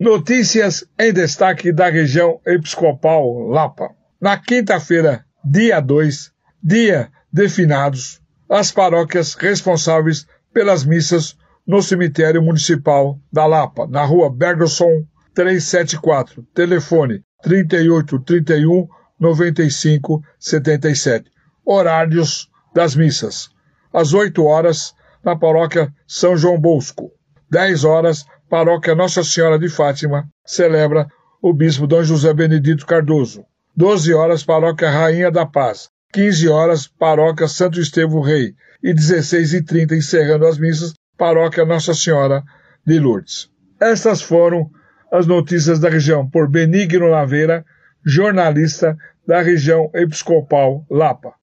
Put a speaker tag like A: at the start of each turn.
A: Notícias em destaque da região episcopal Lapa. Na quinta-feira, dia 2, dia de finados, as paróquias responsáveis pelas missas no cemitério municipal da Lapa, na rua Bergson 374, telefone 3831 95 77. Horários das missas: às 8 horas, na paróquia São João Bosco. 10 horas, paróquia Nossa Senhora de Fátima celebra o bispo Dom José Benedito Cardoso. 12 horas, paróquia Rainha da Paz. 15 horas, paróquia Santo Estevão Rei. E 16 e 30 encerrando as missas, paróquia Nossa Senhora de Lourdes. Estas foram as notícias da região por Benigno Laveira, jornalista da região episcopal Lapa.